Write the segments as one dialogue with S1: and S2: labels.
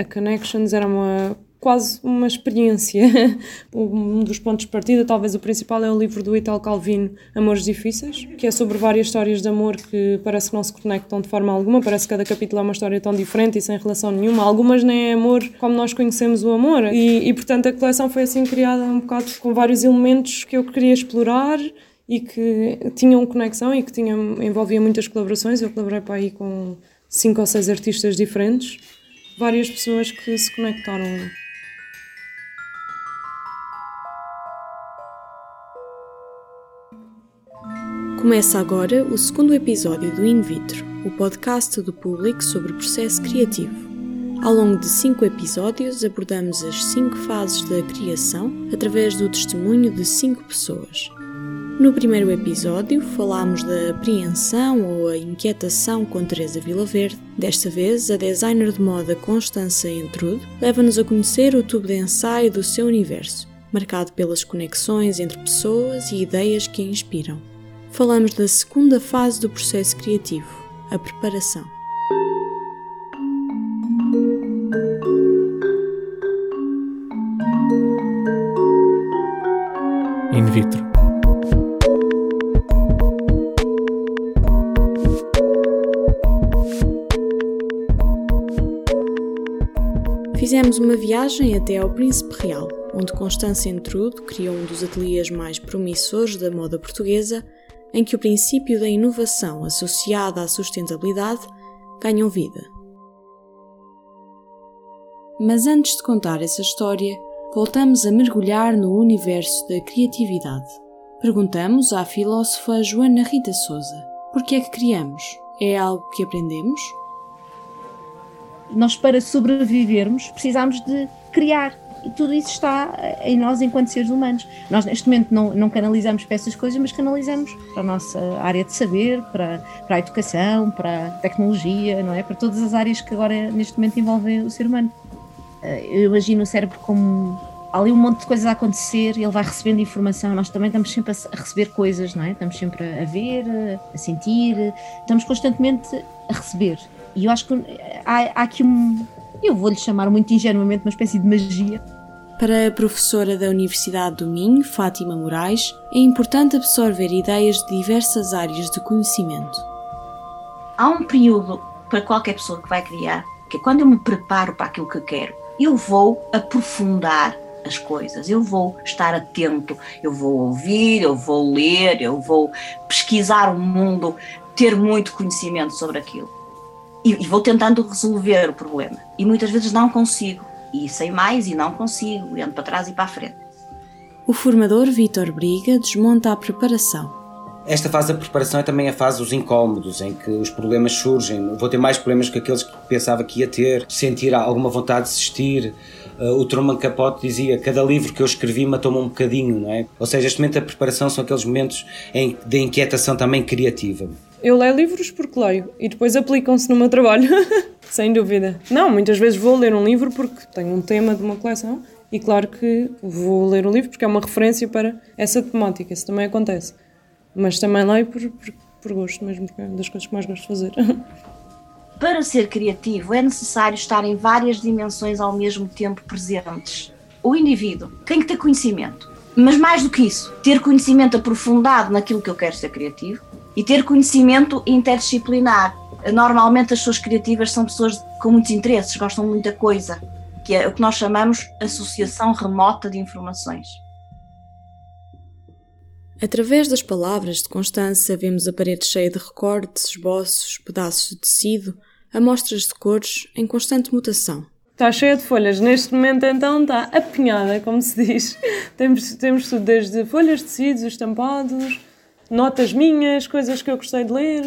S1: a Connections era uma quase uma experiência. um dos pontos de partida, talvez o principal, é o livro do Italo Calvino, Amores Difíceis, que é sobre várias histórias de amor que parece que não se conectam de forma alguma, parece que cada capítulo é uma história tão diferente e sem relação nenhuma. Algumas nem é amor como nós conhecemos o amor. E, e portanto a coleção foi assim criada um bocado com vários elementos que eu queria explorar e que tinham conexão e que tinham, envolvia muitas colaborações. Eu colaborei para aí com cinco ou seis artistas diferentes, várias pessoas que se conectaram.
S2: Começa agora o segundo episódio do In Vitro, o podcast do público sobre o processo criativo. Ao longo de cinco episódios, abordamos as cinco fases da criação através do testemunho de cinco pessoas. No primeiro episódio, falámos da apreensão ou a inquietação com Teresa Vilaverde. Desta vez, a designer de moda Constança Entrude leva-nos a conhecer o tubo de ensaio do seu universo, marcado pelas conexões entre pessoas e ideias que a inspiram falamos da segunda fase do processo criativo, a preparação.
S3: In vitro.
S2: Fizemos uma viagem até ao Príncipe Real, onde Constância Entrudo criou um dos ateliês mais promissores da moda portuguesa em que o princípio da inovação associada à sustentabilidade ganham vida. Mas antes de contar essa história, voltamos a mergulhar no universo da criatividade. Perguntamos à filósofa Joana Rita Souza: por que é que criamos? É algo que aprendemos?
S4: Nós, para sobrevivermos, precisamos de criar e tudo isso está em nós enquanto seres humanos. Nós, neste momento, não, não canalizamos para essas coisas, mas canalizamos para a nossa área de saber, para, para a educação, para a tecnologia, não é? Para todas as áreas que agora, neste momento, envolvem o ser humano. Eh, eu imagino o cérebro como há ali um monte de coisas a acontecer, ele vai recebendo informação, nós também estamos sempre a receber coisas, não é? Estamos sempre a ver, a sentir, estamos constantemente a receber. E eu acho que há, há aqui um, eu vou-lhe chamar muito ingenuamente uma espécie de magia.
S2: Para a professora da Universidade do Minho, Fátima Moraes, é importante absorver ideias de diversas áreas de conhecimento.
S5: Há um período para qualquer pessoa que vai criar, que é quando eu me preparo para aquilo que quero, eu vou aprofundar as coisas, eu vou estar atento, eu vou ouvir, eu vou ler, eu vou pesquisar o mundo, ter muito conhecimento sobre aquilo e, e vou tentando resolver o problema. E muitas vezes não consigo. E sei mais e não consigo, e ando para trás e para a frente.
S2: O formador Vítor Briga desmonta a preparação.
S6: Esta fase da preparação é também a fase dos incómodos, em que os problemas surgem. Vou ter mais problemas que aqueles que pensava que ia ter, sentir alguma vontade de desistir. Uh, o Truman Capote dizia: Cada livro que eu escrevi matou-me um bocadinho, não é? Ou seja, este momento da preparação são aqueles momentos de inquietação também criativa.
S1: Eu leio livros porque leio e depois aplicam-se no meu trabalho, sem dúvida. Não, muitas vezes vou ler um livro porque tenho um tema de uma coleção e claro que vou ler o livro porque é uma referência para essa temática, isso também acontece. Mas também leio por, por, por gosto mesmo, porque é das coisas que mais gosto de fazer.
S5: Para ser criativo é necessário estar em várias dimensões ao mesmo tempo presentes. O indivíduo tem que ter conhecimento, mas mais do que isso, ter conhecimento aprofundado naquilo que eu quero ser criativo, e ter conhecimento interdisciplinar. Normalmente as pessoas criativas são pessoas com muitos interesses, gostam de muita coisa, que é o que nós chamamos associação remota de informações.
S2: Através das palavras de Constança, vemos a parede cheia de recortes, esboços, pedaços de tecido, amostras de cores em constante mutação.
S1: Está cheia de folhas. Neste momento, então, está apinhada, como se diz. temos, temos tudo, desde folhas, tecidos, estampados, notas minhas, coisas que eu gostei de ler,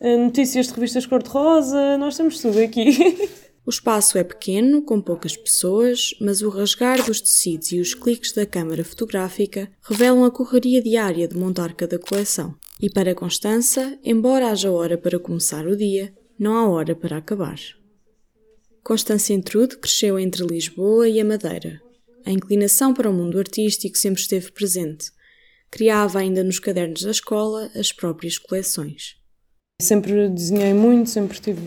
S1: eh, notícias de revistas cor-de-rosa, nós temos tudo aqui.
S2: O espaço é pequeno, com poucas pessoas, mas o rasgar dos tecidos e os cliques da câmara fotográfica revelam a correria diária de montar cada coleção. E para Constança, embora haja hora para começar o dia, não há hora para acabar. Constança Entrude cresceu entre Lisboa e a Madeira. A inclinação para o mundo artístico sempre esteve presente, criava ainda nos cadernos da escola as próprias coleções.
S1: Sempre desenhei muito, sempre tive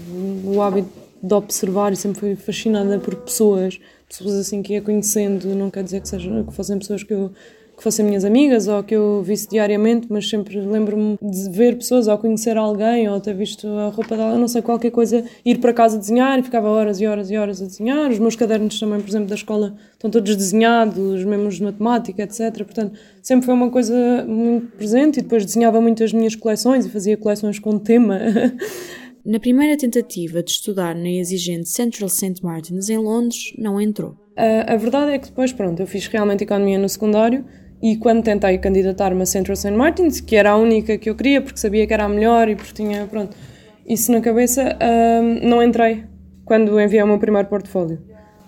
S1: o hábito de observar e sempre fui fascinada por pessoas, pessoas assim que ia conhecendo, não quer dizer que, sejam, que fossem pessoas que eu que fossem minhas amigas ou que eu visse diariamente, mas sempre lembro-me de ver pessoas ou conhecer alguém ou ter visto a roupa dela, não sei, qualquer coisa, ir para casa desenhar e ficava horas e horas e horas a desenhar. Os meus cadernos também, por exemplo, da escola estão todos desenhados, mesmo de matemática, etc. Portanto, sempre foi uma coisa muito presente e depois desenhava muito as minhas coleções e fazia coleções com tema.
S2: Na primeira tentativa de estudar na exigente Central St. Martins, em Londres, não entrou.
S1: A, a verdade é que depois, pronto, eu fiz realmente economia no secundário e quando tentei candidatar-me a Central St. Martins, que era a única que eu queria, porque sabia que era a melhor e porque tinha, pronto, isso na cabeça, um, não entrei quando enviei o meu primeiro portfólio.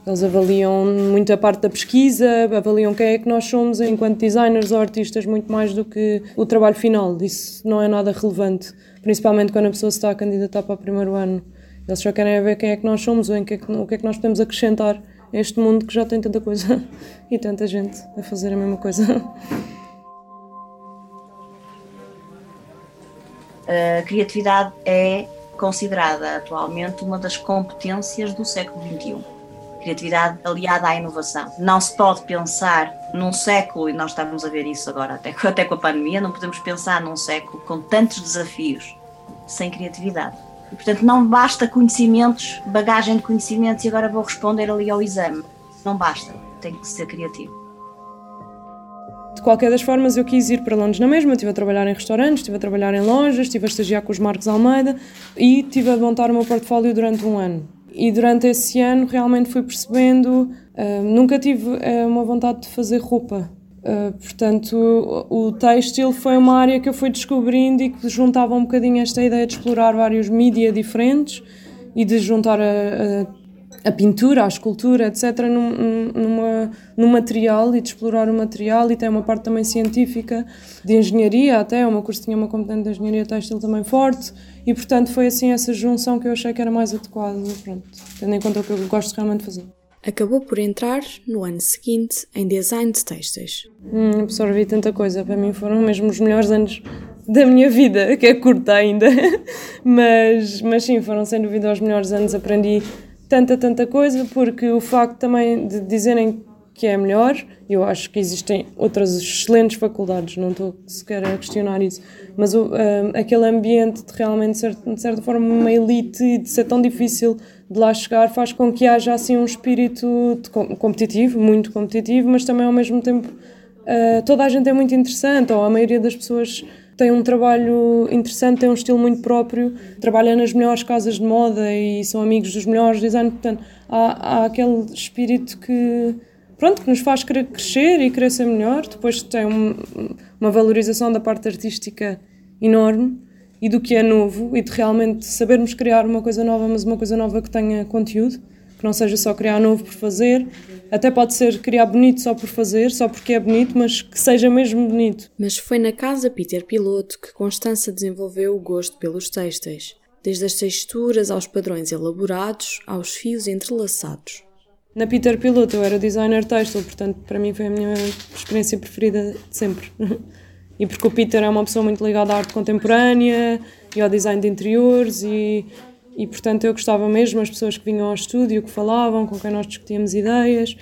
S1: Eles avaliam muito a parte da pesquisa, avaliam quem é que nós somos enquanto designers ou artistas, muito mais do que o trabalho final. Isso não é nada relevante, principalmente quando a pessoa se está a candidatar para o primeiro ano. Eles só querem ver quem é que nós somos ou em que é que, o que é que nós podemos acrescentar este mundo que já tem tanta coisa e tanta gente a fazer a mesma coisa.
S5: A criatividade é considerada atualmente uma das competências do século XXI. Criatividade aliada à inovação. Não se pode pensar num século, e nós estamos a ver isso agora, até, até com a pandemia, não podemos pensar num século com tantos desafios sem criatividade. E, portanto, não basta conhecimentos, bagagem de conhecimentos e agora vou responder ali ao exame. Não basta, tem que ser criativo.
S1: De qualquer das formas, eu quis ir para Londres na mesma. Estive a trabalhar em restaurantes, estive a trabalhar em lojas, estive a estagiar com os Marcos Almeida e estive a montar o meu portfólio durante um ano. E durante esse ano realmente fui percebendo, uh, nunca tive uh, uma vontade de fazer roupa. Uh, portanto, o, o têxtil foi uma área que eu fui descobrindo e que juntava um bocadinho esta ideia de explorar vários mídia diferentes e de juntar a, a, a, pintura, a escultura, etc., num, numa, num material e de explorar o material. E tem uma parte também científica, de engenharia, até. O meu curso tinha uma componente de engenharia têxtil também forte. E, portanto, foi assim essa junção que eu achei que era mais adequada, pronto, tendo em conta o que eu gosto realmente de fazer
S2: acabou por entrar, no ano seguinte, em design de textos.
S1: Hum, absorvi tanta coisa, para mim foram mesmo os melhores anos da minha vida, que é curta ainda, mas, mas sim, foram sem dúvida os melhores anos, aprendi tanta, tanta coisa, porque o facto também de dizerem que é melhor, eu acho que existem outras excelentes faculdades, não estou sequer a questionar isso, mas o, um, aquele ambiente de realmente ser, de certa forma, uma elite e de ser tão difícil de lá chegar faz com que haja assim um espírito competitivo, muito competitivo, mas também ao mesmo tempo uh, toda a gente é muito interessante, ou a maioria das pessoas tem um trabalho interessante, tem um estilo muito próprio, trabalha nas melhores casas de moda e são amigos dos melhores designers, portanto há, há aquele espírito que pronto, que nos faz querer crescer e ser melhor, depois tem um, uma valorização da parte artística enorme e do que é novo e de realmente sabermos criar uma coisa nova, mas uma coisa nova que tenha conteúdo, que não seja só criar novo por fazer, até pode ser criar bonito só por fazer, só porque é bonito, mas que seja mesmo bonito.
S2: Mas foi na casa Peter Piloto que Constança desenvolveu o gosto pelos textos, desde as texturas aos padrões elaborados, aos fios entrelaçados.
S1: Na Peter Piloto eu era designer textil, portanto para mim foi a minha experiência preferida de sempre. E porque o Peter é uma pessoa muito ligada à arte contemporânea e ao design de interiores e, e portanto eu gostava mesmo as pessoas que vinham ao estúdio, que falavam, com quem nós discutíamos ideias.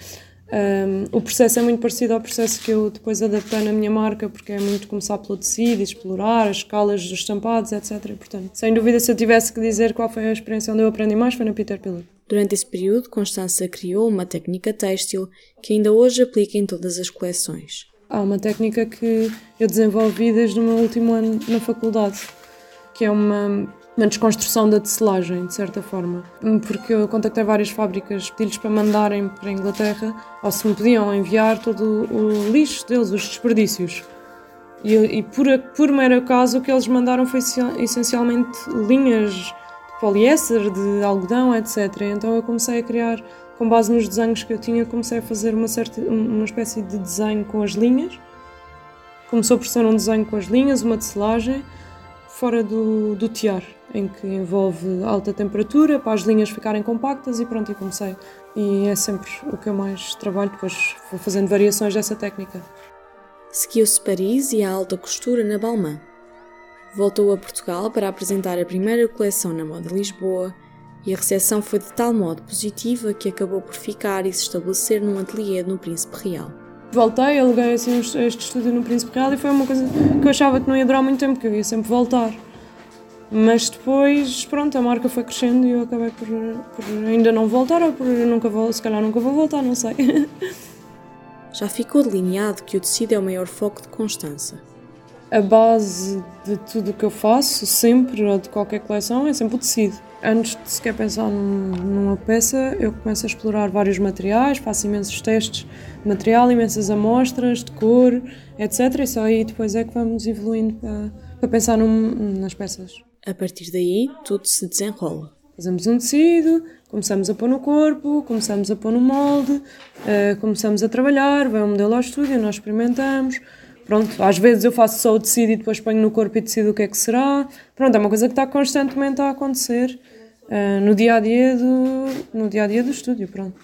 S1: Um, o processo é muito parecido ao processo que eu depois adaptei na minha marca, porque é muito começar pelo tecido, explorar as escalas dos estampados, etc. E, portanto, sem dúvida, se eu tivesse que dizer qual foi a experiência onde eu aprendi mais, foi na Peter Pillow.
S2: Durante esse período, Constança criou uma técnica têxtil que ainda hoje aplica em todas as coleções.
S1: Há uma técnica que eu desenvolvi desde o meu último ano na faculdade, que é uma, uma desconstrução da tecelagem, de certa forma. Porque eu contactei várias fábricas, pedi-lhes para mandarem para a Inglaterra, ou se me podiam enviar todo o lixo deles, os desperdícios. E, e por, por mero acaso, o que eles mandaram foi essencialmente linhas de poliéster, de algodão, etc. Então eu comecei a criar com base nos desenhos que eu tinha, comecei a fazer uma, certa, uma espécie de desenho com as linhas. Começou por ser um desenho com as linhas, uma tecelagem, fora do, do tiar, em que envolve alta temperatura para as linhas ficarem compactas e pronto, e comecei. E é sempre o que eu mais trabalho, depois vou fazendo variações dessa técnica.
S2: Seguiu-se Paris e a alta costura na Balmain. Voltou a Portugal para apresentar a primeira coleção na Moda Lisboa E a recepção foi de tal modo positiva que acabou por ficar e se estabelecer num ateliê no Príncipe Real.
S1: Voltei, aluguei assim este estúdio no Príncipe Real e foi uma coisa que eu achava que não ia durar muito tempo, que eu ia sempre voltar. Mas depois, pronto, a marca foi crescendo e eu acabei por, por ainda não voltar, ou por nunca vou, se calhar nunca vou voltar, não sei.
S2: Já ficou delineado que o tecido é o maior foco de Constança.
S1: A base de tudo o que eu faço, sempre, ou de qualquer coleção, é sempre o tecido. Antes de sequer pensar num, numa peça, eu começo a explorar vários materiais, faço imensos testes de material, imensas amostras de cor, etc. E só aí depois é que vamos evoluindo para, para pensar num, nas peças.
S2: A partir daí, tudo se desenrola.
S1: Fazemos um tecido, começamos a pôr no corpo, começamos a pôr no molde, uh, começamos a trabalhar, vem um modelo ao estúdio, nós experimentamos. Pronto, às vezes eu faço só o tecido e depois ponho no corpo e decido o que é que será. Pronto, é uma coisa que está constantemente a acontecer uh, no dia a dia do no dia a dia do estúdio, pronto.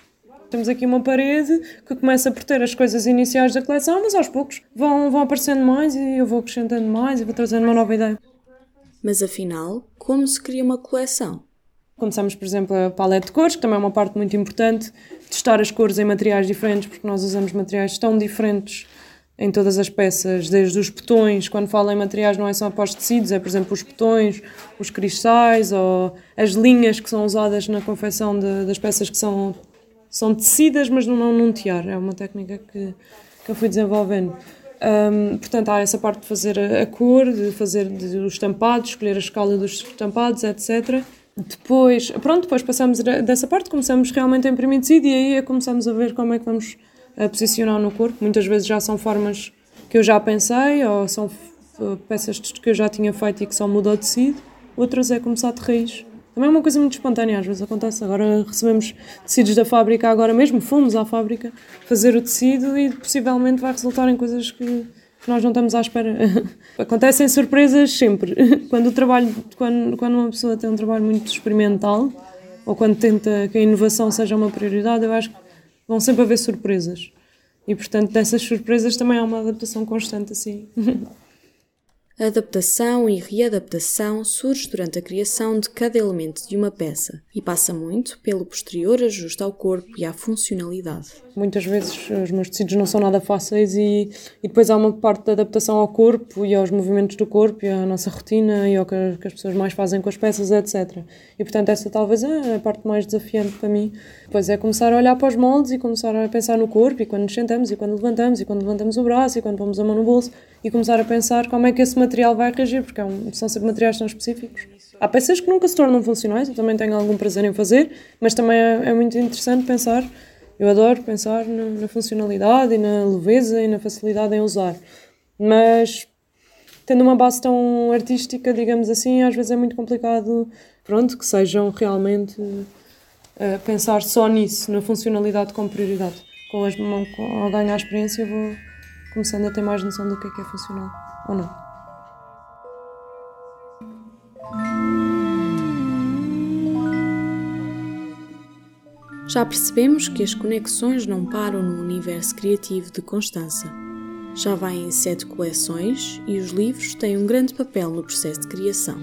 S1: Temos aqui uma parede que começa por ter as coisas iniciais da coleção, mas aos poucos vão, vão aparecendo mais e eu vou acrescentando mais e vou trazendo uma nova ideia.
S2: Mas afinal, como se cria uma coleção?
S1: Começamos, por exemplo, a paleta de cores, que também é uma parte muito importante, testar as cores em materiais diferentes, porque nós usamos materiais tão diferentes em todas as peças, desde os botões, quando falo em materiais não é só após tecidos, é por exemplo os botões, os cristais ou as linhas que são usadas na confecção de, das peças que são, são tecidas, mas não, num tiar. É uma técnica que, que eu fui desenvolvendo. Um, portanto, há essa parte de fazer a, cor, de fazer os estampados, escolher a escala dos estampados, etc. Depois, pronto, depois passamos dessa parte, começamos realmente a imprimir tecido e aí é começamos a ver como é que vamos a posicionar no corpo. Muitas vezes já são formas que eu já pensei ou são peças que eu já tinha feito e que só mudou de tecido. Outras é começar de raiz. Também é uma coisa muito espontânea, às vezes acontece. Agora recebemos tecidos da fábrica, agora mesmo fomos à fábrica fazer o tecido e possivelmente vai resultar em coisas que, que nós não estamos à espera. Acontecem surpresas sempre. Quando o trabalho, quando, quando uma pessoa tem um trabalho muito experimental ou quando tenta que a inovação seja uma prioridade, eu acho que vão sempre haver surpresas. E portanto, dessas surpresas também há uma adaptação constante assim.
S2: A adaptação e readaptação surge durante a criação de cada elemento de uma peça e passa muito pelo posterior ajuste ao corpo e à funcionalidade.
S1: Muitas vezes os meus tecidos não são nada fáceis e, e depois há uma parte de adaptação ao corpo e aos movimentos do corpo e à nossa rotina e ao que, que as pessoas mais fazem com as peças, etc. E portanto essa talvez é a parte mais desafiante para mim. Depois é começar a olhar para os moldes e começar a pensar no corpo e quando nos sentamos e quando levantamos e quando levantamos o braço e quando pomos a mão no bolso e começar a pensar como é que esse material vai reagir, porque é um, são sempre materiais tão específicos. Há peças que nunca se tornam funcionais, eu também tenho algum prazer em fazer, mas também é, é muito interessante pensar. Eu adoro pensar na, na, funcionalidade e na leveza e na facilidade em usar. Mas tendo uma base tão artística, digamos assim, às vezes é muito complicado, pronto, que sejam realmente uh, pensar só nisso, na funcionalidade como prioridade. Com, as, ao ganhar a experiência vou começando a ter mais noção do que é que é funcional ou não.
S2: Já percebemos que as conexões não param no universo criativo de Constança. Já vai em sete coleções e os livros têm um grande papel no processo de criação.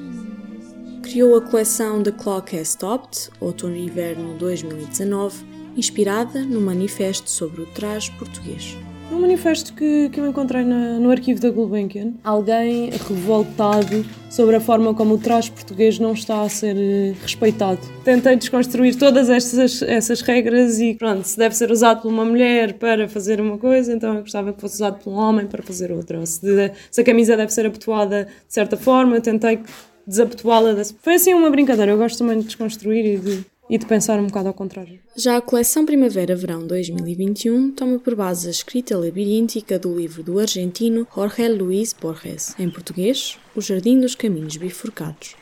S2: Criou a coleção The Clock Has Stopped, outono e inverno 2019, inspirada no manifesto sobre o traje português.
S1: Um manifesto que, que eu encontrei na, no arquivo da Gulbenkian. Alguém revoltado sobre a forma como o traje português não está a ser eh, respeitado. Tentei desconstruir todas essas, essas regras e pronto, se deve ser usado por uma mulher para fazer uma coisa, então eu gostava que fosse usado por um homem para fazer outra. Se, se a camisa deve ser abotoada de certa forma, tentei desabotoá-la. Foi assim uma brincadeira. Eu gosto também de desconstruir e de e de pensar um bocado ao contrário.
S2: Já a coleção Primavera-Verão 2021 toma por base a escrita labiríntica do livro do argentino Jorge Luis Borges, em português, O Jardim dos Caminhos Bifurcados.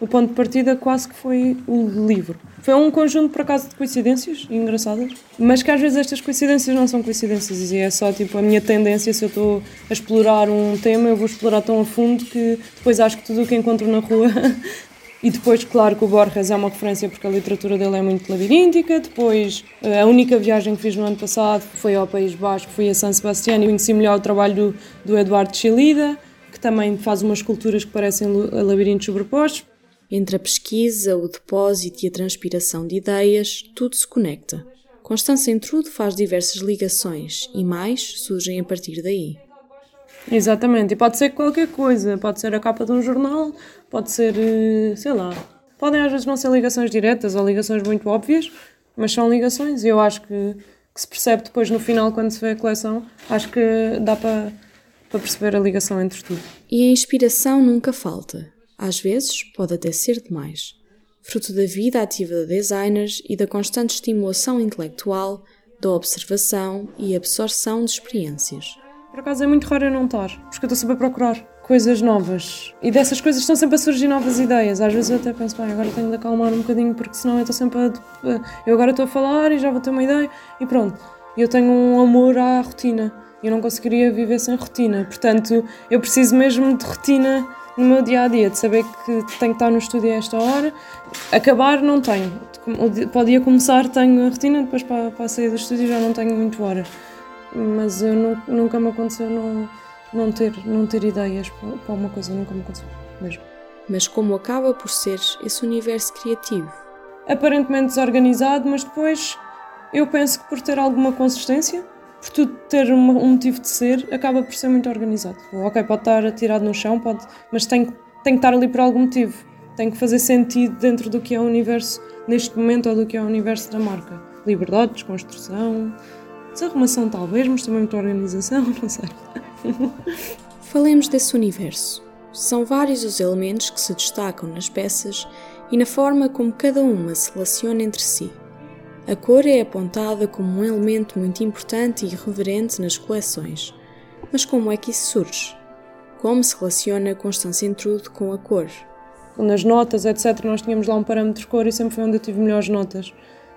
S1: O ponto de partida quase que foi o livro. Foi um conjunto, por acaso, de coincidências engraçadas, mas que às vezes estas coincidências não são coincidências e é só tipo a minha tendência. Se eu estou a explorar um tema, eu vou explorar tão a fundo que depois acho que tudo o que encontro na rua E depois, claro, que o Borges é uma referência porque a literatura dele é muito labiríntica. Depois, eh, a única viagem que fiz no ano passado foi ao País Basco, fui a San Sebastián e conheci melhor o trabalho do, do Eduardo Chilida, que também faz umas esculturas que parecem labirintos sobrepostos.
S2: Entre a pesquisa, o depósito e a transpiração de ideias, tudo se conecta. Constância Intrude faz diversas ligações e mais surgem a partir daí.
S1: Exatamente, e pode ser qualquer coisa, pode ser a capa de um jornal, pode ser, eh, sei lá, podem às vezes não ser ligações diretas ou ligações muito óbvias, mas são ligações e eu acho que, que se percebe depois no final quando se vê a coleção, acho que dá para, para perceber a ligação entre tudo.
S2: E a inspiração nunca falta, às vezes pode até ser demais. Fruto da vida ativa de designers e da constante estimulação intelectual, da observação e absorção de experiências.
S1: Por acaso é muito raro eu não estar, porque eu estou sempre a procurar coisas novas. E dessas coisas estão sempre a surgir novas ideias. Às vezes eu até penso, bem, agora tenho de acalmar um bocadinho, porque senão eu estou sempre a. Eu agora estou a falar e já vou ter uma ideia e pronto. Eu tenho um amor à rotina. Eu não conseguiria viver sem rotina. Portanto, eu preciso mesmo de rotina no meu dia a dia, de saber que tenho que estar no estúdio a esta hora. Acabar, não tenho. Para o dia começar, tenho a rotina, depois para, para sair do estúdio já não tenho muito hora mas eu não, nunca me aconteceu não, não, ter, não ter ideias para uma coisa, nunca me aconteceu mesmo.
S2: Mas como acaba por ser esse universo criativo?
S1: Aparentemente desorganizado, mas depois eu penso que por ter alguma consistência, por tudo ter um, um motivo de ser, acaba por ser muito organizado. Ok, pode estar atirado no chão, pode, mas tem, tem que estar ali por algum motivo. Tem que fazer sentido dentro do que é o universo neste momento ou do que é o universo da marca. Liberdade, desconstrução, Desarrumação talvez, mas também muita organização, não sei.
S2: Falemos desse universo. São vários os elementos que se destacam nas peças e na forma como cada uma se relaciona entre si. A cor é apontada como um elemento muito importante e reverente nas coleções. Mas como é que isso surge? Como se relaciona a Constância Intrude com a cor?
S1: Nas notas, etc., nós tínhamos lá um parâmetro de cor e sempre foi onde eu tive melhores notas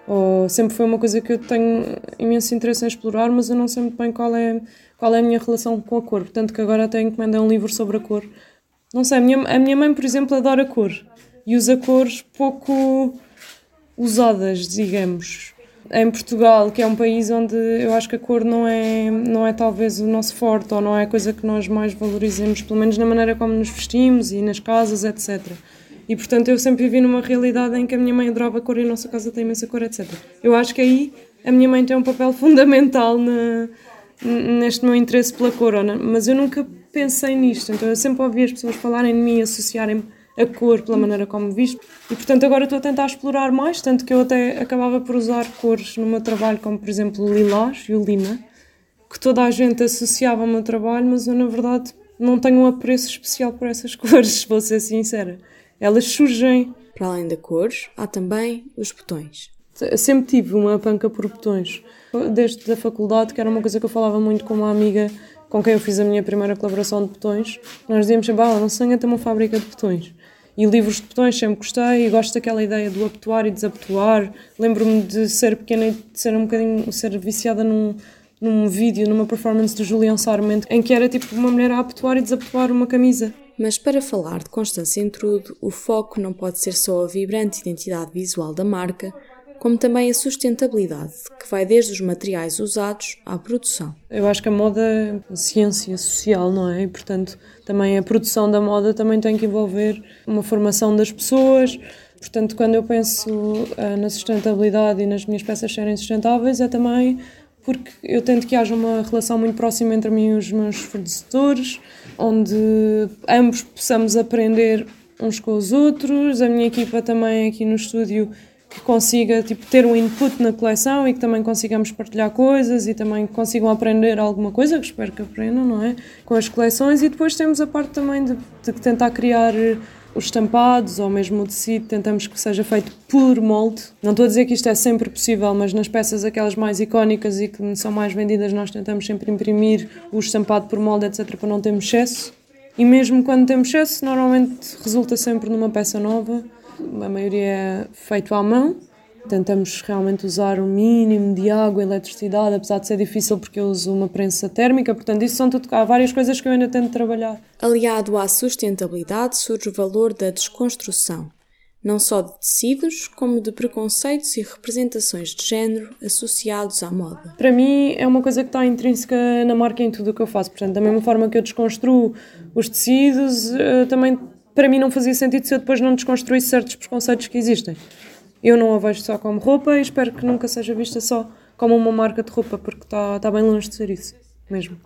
S1: ou sempre foi uma coisa que eu tenho imenso interesse em explorar, mas eu não sei muito bem qual é, qual é a minha relação com a cor. Portanto, que agora até encomendei um livro sobre a cor. Não sei, a minha, a minha mãe, por exemplo, adora cor e usa cores pouco usadas, digamos. Em Portugal, que é um país onde eu acho que a cor não é, não é talvez o nosso forte ou não é a coisa que nós mais valorizemos, pelo menos na maneira como nos vestimos e nas casas, etc. E portanto eu sempre vivi numa realidade em que a minha mãe adorava cor e a nossa casa tem imensa cor, etc. Eu acho que aí a minha mãe tem um papel fundamental na, neste meu interesse pela cor, mas eu nunca pensei nisto. Então eu sempre ouvi as pessoas falarem de mim, associarem-me a cor pela maneira como visto. E portanto agora estou a tentar explorar mais, tanto que eu até acabava por usar cores no meu trabalho, como por exemplo o lilás e o lima, que toda a gente associava ao meu trabalho, mas eu na verdade não tenho um apreço especial por essas cores, vou ser sincera elas surgem.
S2: Para além da cor, há também os botões.
S1: Sempre tive uma panca por botões. Desde a faculdade, que era uma coisa que eu falava muito com uma amiga com quem eu fiz a minha primeira colaboração de botões, nós dizíamos sempre, ah, não sonha ter uma fábrica de botões. E livros de botões sempre gostei e gosto daquela ideia do abotoar e desabotoar. Lembro-me de ser pequena e de ser um bocadinho, ser viciada num, num vídeo, numa performance do Julião Sarmento, em que era tipo uma mulher a abotoar e desabotoar uma camisa.
S2: Mas para falar de Constância Intrude, o foco não pode ser só a vibrante identidade visual da marca, como também a sustentabilidade, que vai desde os materiais usados à produção.
S1: Eu acho que a moda é ciência social, não é? E, portanto, também a produção da moda também tem que envolver uma formação das pessoas. Portanto, quando eu penso uh, na sustentabilidade e nas minhas peças serem sustentáveis, é também porque eu tento que haja uma relação muito próxima entre mim e os meus fornecedores, onde ambos possamos aprender uns com os outros, a minha equipa também aqui no estúdio que consiga tipo, ter um input na coleção e que também consigamos partilhar coisas e também consigam aprender alguma coisa, que espero que aprendam, não é? Com as coleções e depois temos a parte também de, de tentar criar os estampados ou mesmo o tecido, tentamos que seja feito por molde. Não estou a dizer que isto é sempre possível, mas nas peças aquelas mais icónicas e que são mais vendidas, nós tentamos sempre imprimir o estampado por molde, etc., para não termos excesso. E mesmo quando temos excesso, normalmente resulta sempre numa peça nova. A maioria é feito à mão Tentamos realmente usar o mínimo de água e eletricidade, apesar de ser difícil porque eu uso uma prensa térmica, portanto, isso são tudo. Há várias coisas que eu ainda tento trabalhar.
S2: Aliado à sustentabilidade surge o valor da desconstrução, não só de tecidos, como de preconceitos e representações de género associados à moda.
S1: Para mim, é uma coisa que está intrínseca na marca em tudo o que eu faço. Portanto, da mesma forma que eu desconstruo os tecidos, eh, também para mim não fazia sentido se eu depois não desconstruísse certos preconceitos que existem. Eu não a vejo só como roupa e espero que nunca seja vista só como uma marca de roupa, porque está tá bem longe de ser isso, mesmo.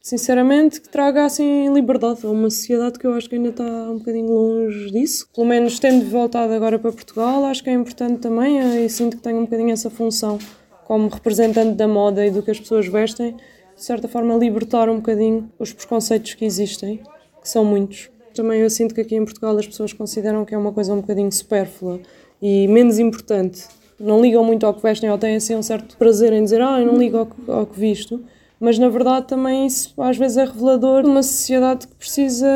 S1: Sinceramente, que traga assim liberdade a uma sociedade que eu acho que ainda está um bocadinho longe disso. Pelo menos tendo voltado agora para Portugal, acho que é importante também e sinto que tenho um bocadinho essa função como representante da moda e do que as pessoas vestem, de certa forma libertar um bocadinho os preconceitos que existem, que são muitos. Também eu sinto que aqui em Portugal as pessoas consideram que é uma coisa um bocadinho supérflua e menos importante. Não ligam muito ao que vestem ou têm assim um certo prazer em dizer ah, eu não ligo ao que, ao que visto. Mas na verdade também isso às vezes é revelador de uma sociedade que precisa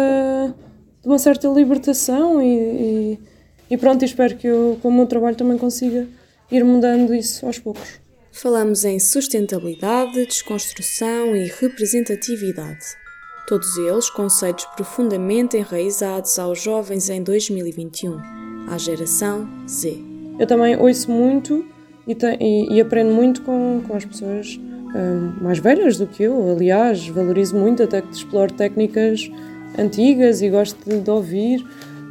S1: de uma certa libertação e, e, e pronto, espero que eu, com o meu trabalho também consiga ir mudando isso aos poucos.
S2: Falamos em sustentabilidade, desconstrução e representatividade. Todos eles conceitos profundamente enraizados aos jovens em 2021, à geração Z.
S1: Eu também ouço muito e, te, e, e aprendo muito com, com as pessoas um, mais velhas do que eu. Aliás, valorizo muito até que exploro técnicas antigas e gosto de, de ouvir,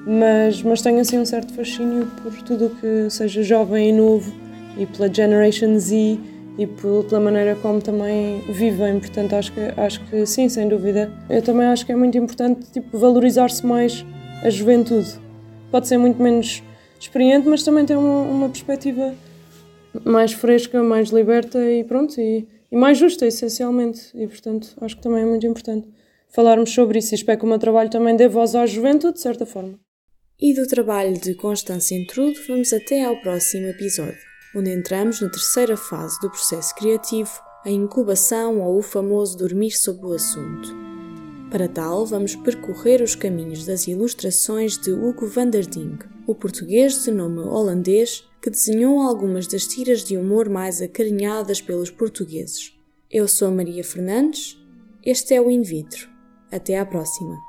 S1: mas, mas tenho assim um certo fascínio por tudo o que seja jovem e novo e pela Generation Z e pela maneira como também vivem. Portanto, acho que, acho que sim, sem dúvida. Eu também acho que é muito importante tipo, valorizar-se mais a juventude. Pode ser muito menos experiente, mas também tem uma, uma perspectiva mais fresca, mais liberta e pronto, e, e, mais justa, essencialmente. E portanto, acho que também é muito importante falarmos sobre isso. E espero que o meu trabalho também dê voz à juventude, de certa forma.
S2: E do trabalho de Constância Intrudo, vamos até ao próximo episódio onde entramos na terceira fase do processo criativo, a incubação ou o famoso dormir sobre o assunto. Para tal, vamos percorrer os caminhos das ilustrações de Hugo van der Ding, o português de nome holandês que desenhou algumas das tiras de humor mais acarinhadas pelos portugueses. Eu sou Maria Fernandes, este é o In Vitro. Até à próxima!